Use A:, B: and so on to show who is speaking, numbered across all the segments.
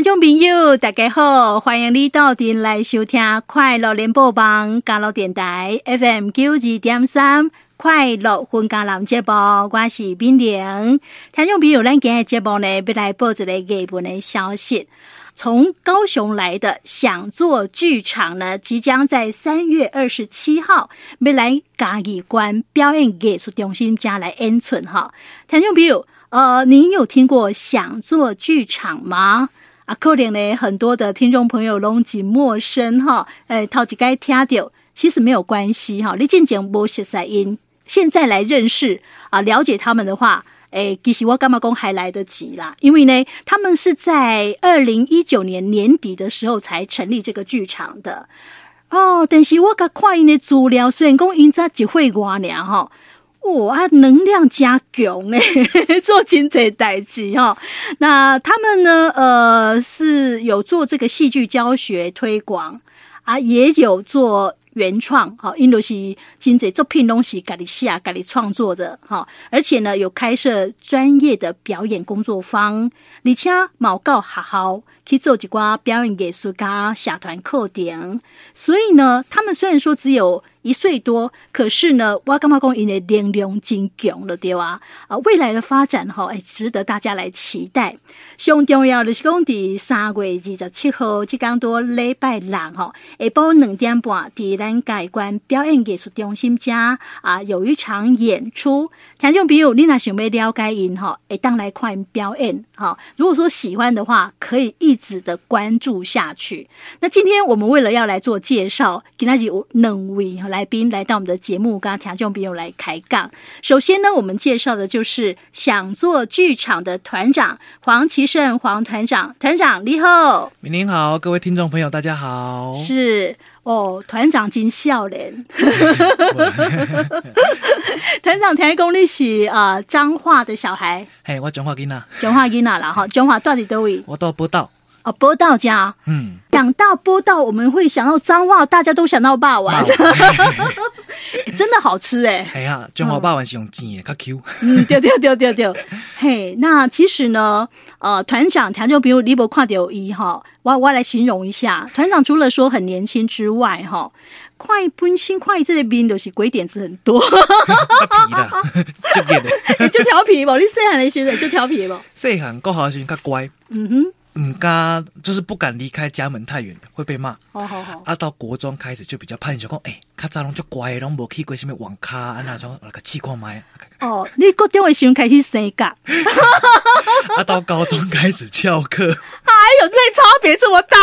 A: 听众朋友，大家好，欢迎你到店来收听快乐联播网加乐电台 FM 九二点三快乐分家人节目，我是冰玲。听众朋友，咱今日节目呢，要来报一个热门的消息。从高雄来的想做剧场呢，即将在三月二十七号要来嘉义关表演艺术中心家来演出哈。听众朋友，呃，您有听过想做剧场吗？啊，可能呢，很多的听众朋友拢是陌生哈，诶，头一该听到，其实没有关系哈，你进前无熟悉因，现在来认识啊，了解他们的话，诶，其实我干嘛讲还来得及啦，因为呢，他们是在二零一九年年底的时候才成立这个剧场的哦，但是我甲看因的资料，虽然讲因才一岁多年哈。哇，能量加强诶，做真侪代志哈。那他们呢？呃，是有做这个戏剧教学推广啊，也有做原创哈，因为是真侪作品东西，家己写、家己创作的哈。而且呢，有开设专业的表演工作坊，而且毛告好好去做一寡表演艺术家社团课程。所以呢，他们虽然说只有。一岁多，可是呢，我干嘛讲因为能量真强了对吧？啊，未来的发展哈，哎，值得大家来期待。上重要的是讲，伫三月二十七号，即刚多礼拜六哈，下晡两点半，伫咱嘉义关表演艺术中心家啊，有一场演出。听众朋友，你若想要了解因哈，会当来看因表演哈。如果说喜欢的话，可以一直的关注下去。那今天我们为了要来做介绍，今天有两位哈。来宾来到我们的节目，跟听众朋友来开杠。首先呢，我们介绍的就是想做剧场的团长黄其胜黄团长，团长你好，
B: 您好，各位听众朋友大家好。
A: 是哦，团长真笑脸。团长听讲你是啊彰化的小孩，
B: 嘿，我彰化囡仔，
A: 彰化囡仔啦哈，彰化到底多位？
B: 我到波道。
A: 哦，播到家，嗯，讲到播到，我们会想到彰化，大家都想到肉圆，真的好吃哎！
B: 哎呀，彰化肉圆是用煎的，较 Q。
A: 嗯，对对对对对，嘿，那其实呢，呃，团长，他就比如你无看掉伊哈，我我来形容一下，团长除了说很年轻之外，哈，快奔新快这边都是鬼点子很多，
B: 皮的，就变的，
A: 就调皮吧，你细汉的时候就调皮吧，
B: 细汉过好的时候较乖，嗯哼。嗯，敢就是不敢离开家门太远，会被骂。好，好好。啊，到国中开始就比较叛逆，讲哎，较早拢就乖，拢无去过什么网咖，啊那种那个气矿麦。
A: 哦，你国中的时候开始生个。
B: 啊，到高中开始翘课。
A: 哎呦，这差别这么大！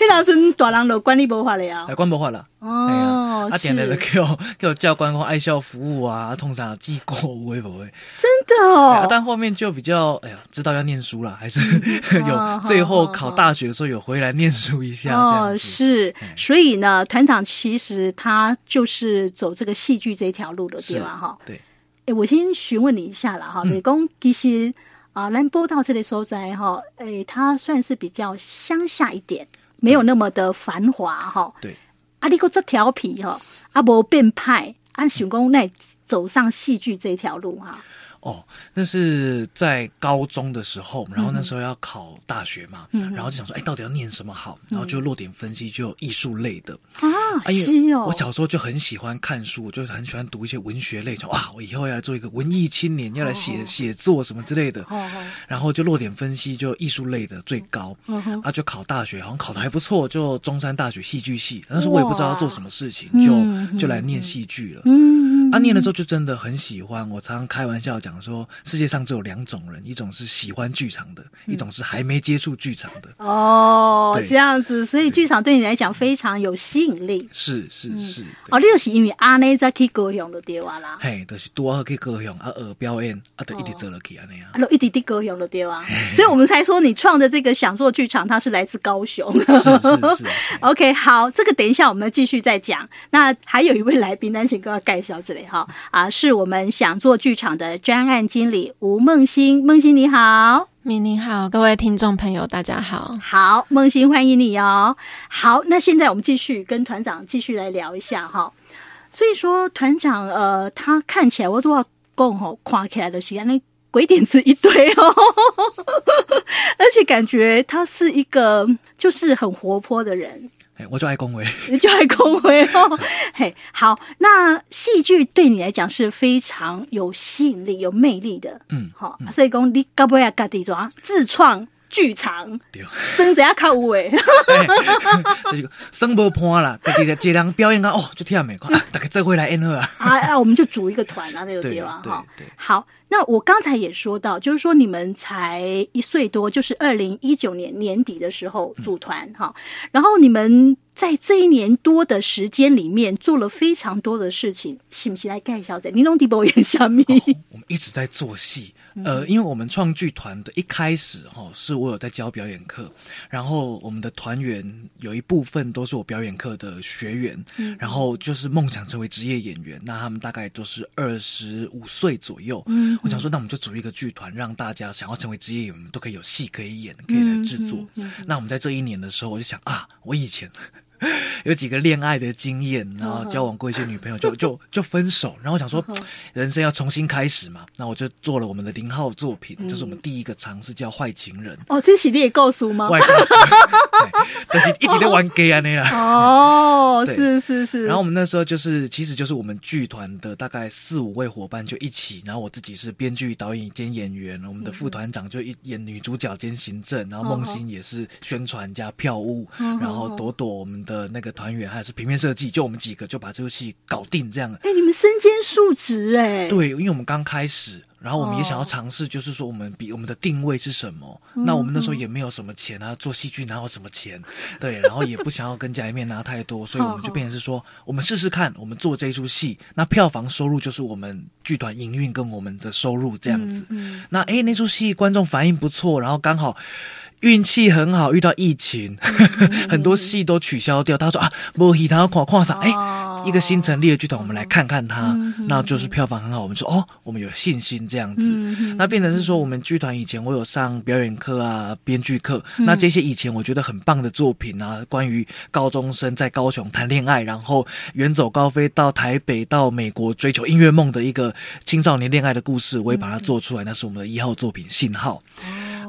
A: 那时候大人就管你无法了呀，
B: 管无法了。哦，啊，点来了叫叫教官或爱校服务啊，通常记过会不会？
A: 真的哦。
B: 但后面就比较哎呀，知道要念书了，还是 有最后考大学的时候有回来念书一下。哦，
A: 是。所以呢，团长其实他就是走这个戏剧这条路的，对吧？哈，对。哎，我先询问你一下了哈，美工其实啊，兰波到这里所在哈，哎，他算是比较乡下一点，没有那么的繁华哈。对。啊，你个这调皮哦，啊，无变派，啊，想讲那走上戏剧这条路哈。
B: 哦，那是在高中的时候，然后那时候要考大学嘛，嗯、然后就想说，哎，到底要念什么好？然后就落点分析，就艺术类的啊。哎呀，我小时候就很喜欢看书，就很喜欢读一些文学类，就哇，我以后要来做一个文艺青年，要来写写作什么之类的。哦、然后就落点分析，就艺术类的最高。哦、啊，就考大学，好像考的还不错，就中山大学戏剧系。但是我也不知道要做什么事情，就就来念戏剧了。嗯，啊，念了之后就真的很喜欢。我常常开玩笑讲。说世界上只有两种人，一种是喜欢剧场的，嗯、一种是还没接触剧场的。
A: 哦，这样子，所以剧场对你来讲非常有吸引力。
B: 是是是。
A: 哦，你就是因为阿内在去高雄的对啊啦。
B: 嘿，就是多去高雄啊，学表演啊，就一直做了去安尼啊。
A: 啊，一直滴高雄的对啊。所以我们才说你创的这个想做剧场，它是来自高雄。
B: 是是是。
A: OK，好，这个等一下我们继续再讲。那还有一位来宾，南请哥要介绍这里哈啊，是我们想做剧场的专。案经理吴梦欣，梦欣你好，
C: 明你好，各位听众朋友大家好，
A: 好，梦欣欢迎你哦。好，那现在我们继续跟团长继续来聊一下哈。所以说团长呃，他看起来我都要讲吼，看起来的是安尼鬼点子一堆哦，感觉他是一个就是很活泼的人。
B: 哎，我就爱恭维，
A: 你就爱恭维哦。嘿，好，那戏剧对你来讲是非常有吸引力、有魅力的。嗯，好，所以讲你搞不要搞地抓自创剧场，生者要靠有诶，
B: 就是生不破啦。自己的这人表演啊，哦，就听没看，大家这回来演好啊。
A: 啊啊，我们就组一个团啊，那个地方哈。好。那我刚才也说到，就是说你们才一岁多，就是二零一九年年底的时候组团哈，嗯、然后你们在这一年多的时间里面做了非常多的事情，是不是来介绍一下？你弄地波演虾米？
B: 我们一直在做戏。呃，因为我们创剧团的一开始哈，是我有在教表演课，然后我们的团员有一部分都是我表演课的学员，嗯、然后就是梦想成为职业演员，那他们大概都是二十五岁左右。嗯，我想说，那我们就组一个剧团，让大家想要成为职业演员都可以有戏可以演，可以来制作。那我们在这一年的时候，我就想啊，我以前。有几个恋爱的经验，然后交往过一些女朋友，就就就分手。然后我想说，人生要重新开始嘛，那我就做了我们的零号作品，这、嗯、是我们第一个尝试，叫《坏情人》。
A: 哦，这是你也告
B: 诉吗？但是一直在玩 gay 啊那样。
A: 哦，是是是。
B: 然后我们那时候就是，其实就是我们剧团的大概四五位伙伴就一起，然后我自己是编剧、导演兼演员，我们的副团长就一演女主角兼行政，然后梦欣也是宣传加票务，然后朵朵我们的。的那个团员还是平面设计，就我们几个就把这部戏搞定这样。
A: 哎、欸，你们身兼数职哎。
B: 对，因为我们刚开始，然后我们也想要尝试，就是说我们比我们的定位是什么。哦、那我们那时候也没有什么钱啊，做戏剧哪有什么钱？对，然后也不想要跟家里面拿太多，所以 我们就变成是说，我们试试看，我们做这一出戏，那票房收入就是我们剧团营运跟我们的收入这样子。嗯嗯、那哎，那出戏观众反应不错，然后刚好。运气很好，遇到疫情，很多戏都取消掉。他说啊，莫戏，他要跨跨啥？哎，一个新成立的剧团，我们来看看他。那就是票房很好，我们说哦，我们有信心这样子。那变成是说，我们剧团以前我有上表演课啊，编剧课。那这些以前我觉得很棒的作品啊，关于高中生在高雄谈恋爱，然后远走高飞到台北到美国追求音乐梦的一个青少年恋爱的故事，我也把它做出来。那是我们的一号作品《信号》。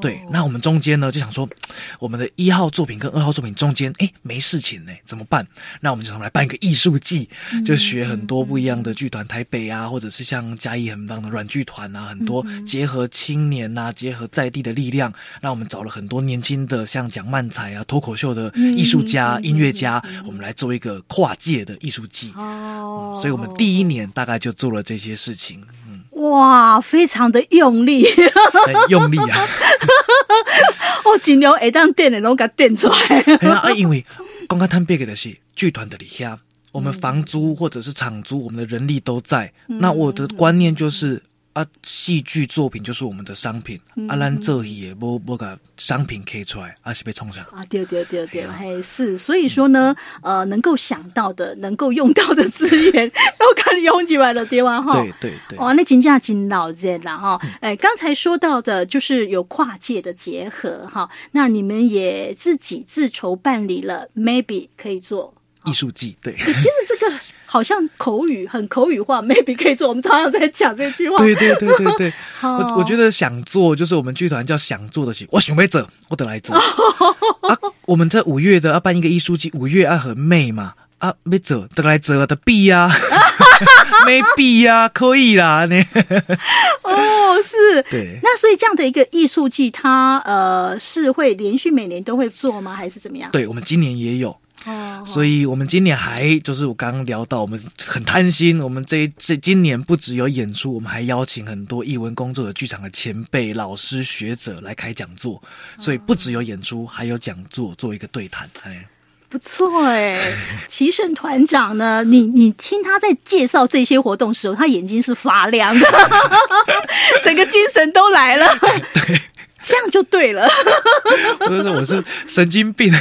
B: 对，那我们中间呢，就想说，我们的一号作品跟二号作品中间，哎，没事情呢，怎么办？那我们就来办一个艺术季，就学很多不一样的剧团，台北啊，或者是像嘉义很棒的软剧团啊，很多结合青年呐、啊，结合在地的力量。那我们找了很多年轻的，像讲漫才啊、脱口秀的艺术家、音乐家，我们来做一个跨界的艺术季。哦、嗯，所以我们第一年大概就做了这些事情。
A: 哇，非常的用力，
B: 用力啊！
A: 我 尽量会当垫的，拢给垫出来。
B: 啊，因为刚刚谈别个的是剧团的里下，我们房租或者是场租，我们的人力都在。嗯、那我的观念就是。啊，戏剧作品就是我们的商品。嗯、啊，咱做戏也不不把商品开出来，啊是被冲上。
A: 啊，对对对对，嘿、啊，是。所以说呢，嗯、呃，能够想到的，能够用到的资源，都可以用起来了，对吧？哈，对对对。哇，那金价金老人了哈。哎，刚才说到的，就是有跨界的结合哈。那你们也自己自筹办理了，maybe 可以做
B: 艺术季，
A: 对。好像口语很口语化，maybe 可以做。我们常常在讲这句话。
B: 对对对对对，我我觉得想做就是我们剧团叫想做的戏。我想没走，我得来者。啊，我们在五月的要办一个艺术季，五月要很美嘛。啊，没走得来走的必呀，没必呀，可以啦。你。
A: 哦，是。
B: 对。
A: 那所以这样的一个艺术季，它呃是会连续每年都会做吗？还是怎么样？
B: 对，我们今年也有。哦，所以我们今年还就是我刚刚聊到，我们很贪心，我们这这今年不只有演出，我们还邀请很多艺文工作的剧场的前辈、老师、学者来开讲座，所以不只有演出，还有讲座做一个对谈。哎，
A: 不错哎，齐胜团长呢？你你听他在介绍这些活动时候，他眼睛是发亮的，整个精神都来了。
B: 对，
A: 这样就对了。
B: 不是我是神经病。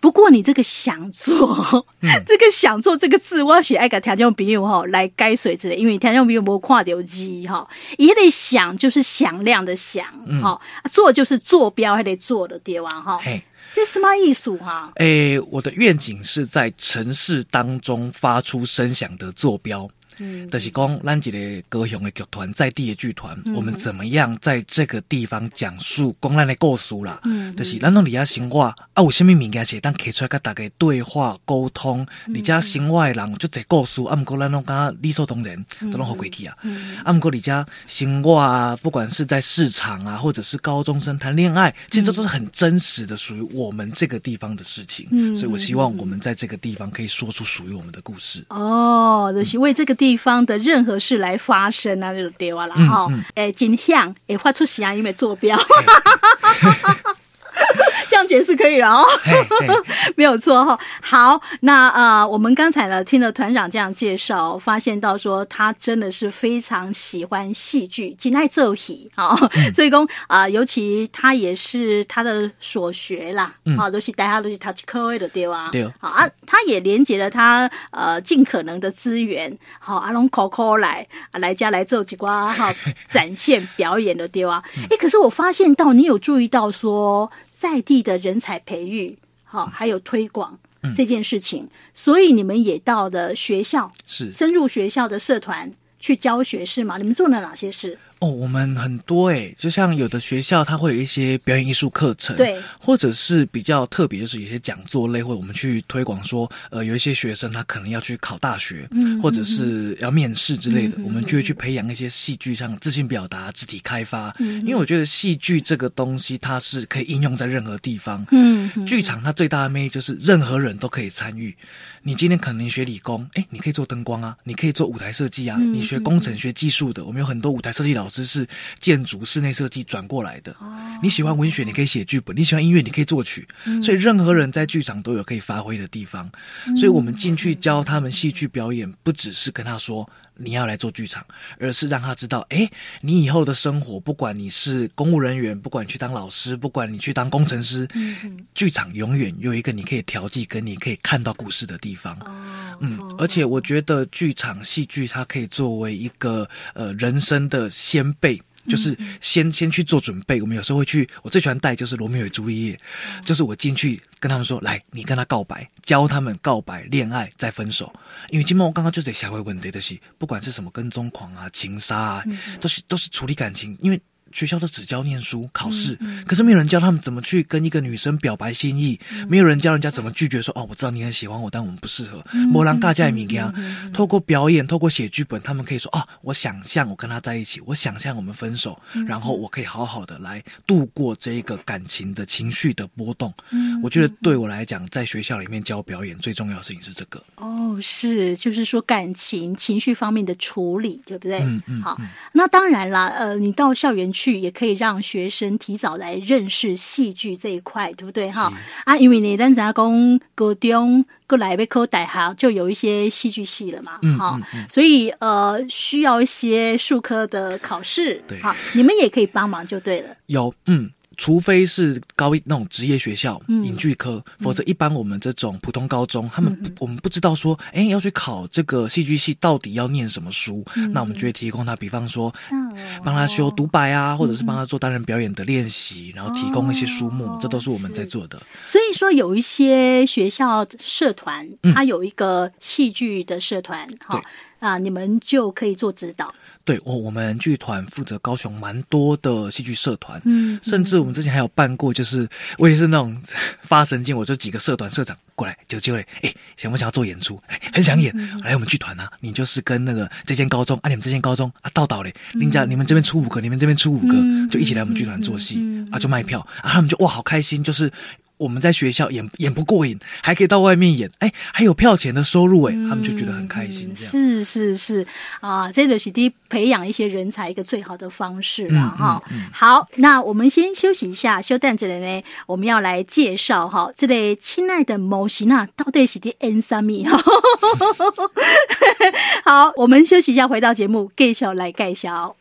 A: 哎，不过你这个想做，嗯、这个想做这个字，我要写爱个条件朋友哈来改水之类，因为条件朋友没跨掉机哈，也得想就是响亮的响哈，嗯、做就是坐标还得做的对吧哈？这是什么艺术哈？
B: 哎，我的愿景是在城市当中发出声响的坐标。嗯，就是讲咱一个高雄的剧团，在地的剧团，嗯，我们怎么样在这个地方讲述讲咱的故事啦？嗯，就是咱拢伫遐生活啊，有啥物物件是当摕出来跟大家对话沟通，你家生活的人就这故事，啊，毋过咱拢感觉理所当然，都拢好过去啊。啊，毋过你家生活啊，不管是在市场啊，或者是高中生谈恋爱，其实这都是很真实的，属于我们这个地方的事情。嗯，所以我希望我们在这个地方可以说出属于我们的故事。
A: 哦，就是为这个地方的任何事来发生啊，那种对啊啦哈，诶，真响，诶，发出声音的坐标。这样解释可以了哦，没有错哈。好，那呃，我们刚才呢听了团长这样介绍，发现到说他真的是非常喜欢戏剧，真爱奏戏啊。所以讲啊，尤其他也是他的所学啦，啊，都是大家都是他去科位的对吧？对啊，啊，他也连接了他呃尽可能的资源，好，阿龙 Coco 来来家来做几瓜哈，展现表演的对吧？哎，可是我发现到你有注意到说。在地的人才培育，好，还有推广这件事情，嗯，所以你们也到了学校，是深入学校的社团去教学是吗？你们做了哪些事？
B: 哦，我们很多诶，就像有的学校，它会有一些表演艺术课程，对，或者是比较特别，就是有些讲座类，或者我们去推广说，呃，有一些学生他可能要去考大学，嗯，或者是要面试之类的，嗯，我们就会去培养一些戏剧上自信表达、肢体开发，嗯，因为我觉得戏剧这个东西它是可以应用在任何地方，嗯，剧场它最大的魅力就是任何人都可以参与。你今天可能学理工，诶，你可以做灯光啊，你可以做舞台设计啊，嗯，你学工程学技术的，我们有很多舞台设计老。只是建筑室内设计转过来的。你喜欢文学，你可以写剧本；你喜欢音乐，你可以作曲。所以任何人在剧场都有可以发挥的地方。所以我们进去教他们戏剧表演，不只是跟他说你要来做剧场，而是让他知道，哎，你以后的生活，不管你是公务人员，不管你去当老师，不管你去当工程师，剧场永远有一个你可以调剂跟你可以看到故事的地方。嗯，而且我觉得剧场戏剧它可以作为一个呃人生的先辈，就是先先去做准备。我们有时候会去，我最喜欢带就是罗密欧与朱丽叶，就是我进去跟他们说，来，你跟他告白，教他们告白、恋爱再分手。因为今麦我刚刚就在下回问题的是，不管是什么跟踪狂啊、情杀啊，都是都是处理感情，因为。学校都只教念书、考试，嗯嗯，可是没有人教他们怎么去跟一个女生表白心意，嗯、没有人教人家怎么拒绝说哦，我知道你很喜欢我，但我们不适合。摩兰大家也明样，透过表演，透过写剧本，他们可以说哦，我想象我跟他在一起，我想象我们分手，嗯，然后我可以好好的来度过这一个感情的情绪的波动。嗯，我觉得对我来讲，在学校里面教表演最重要的事情是这个。
A: 哦，是，就是说感情情绪方面的处理，对不对？嗯嗯。好，那当然啦，呃，你到校园去。去也可以让学生提早来认识戏剧这一块，对不对哈？啊，因为你咱咱讲高中过来被考大学，就有一些戏剧系了嘛，哈、嗯嗯嗯，所以呃需要一些术科的考试，对，好，你们也可以帮忙就对了。
B: 有，嗯。除非是高一那种职业学校，影剧科，嗯，否则一般我们这种普通高中，嗯、他们不，我们不知道说，哎，要去考这个戏剧系到底要念什么书，嗯，那我们就会提供他，比方说，帮他修独白啊，或者是帮他做单人表演的练习，然后提供一些书目，哦，这都是我们在做的。
A: 所以说，有一些学校社团，它有一个戏剧的社团，哈、嗯，啊，你们就可以做指导。
B: 对，我我们剧团负责高雄蛮多的戏剧社团，嗯，甚至我们之前还有办过，就是我也是那种 发神经，我就几个社团社长过来就就嘞，哎，想不想要做演出？哎，很想演，嗯、来我们剧团啊，你就是跟那个这间高中啊，你们这间高中啊，到岛嘞，人家你们这边出五个，你们这边出五个，就一起来我们剧团做戏，嗯、啊，就卖票，啊，他们就哇，好开心，就是。我们在学校演演不过瘾，还可以到外面演，哎，还有票钱的收入，哎、嗯，他们就觉得很开心。这样
A: 是是是啊，这个是第一培养一些人才一个最好的方式了哈、嗯嗯嗯。好，那我们先休息一下，休蛋子的呢，我们要来介绍哈，这类亲爱的某型啊，到底是的 N 三米哈。好，我们休息一下，回到节目，介绍来介绍。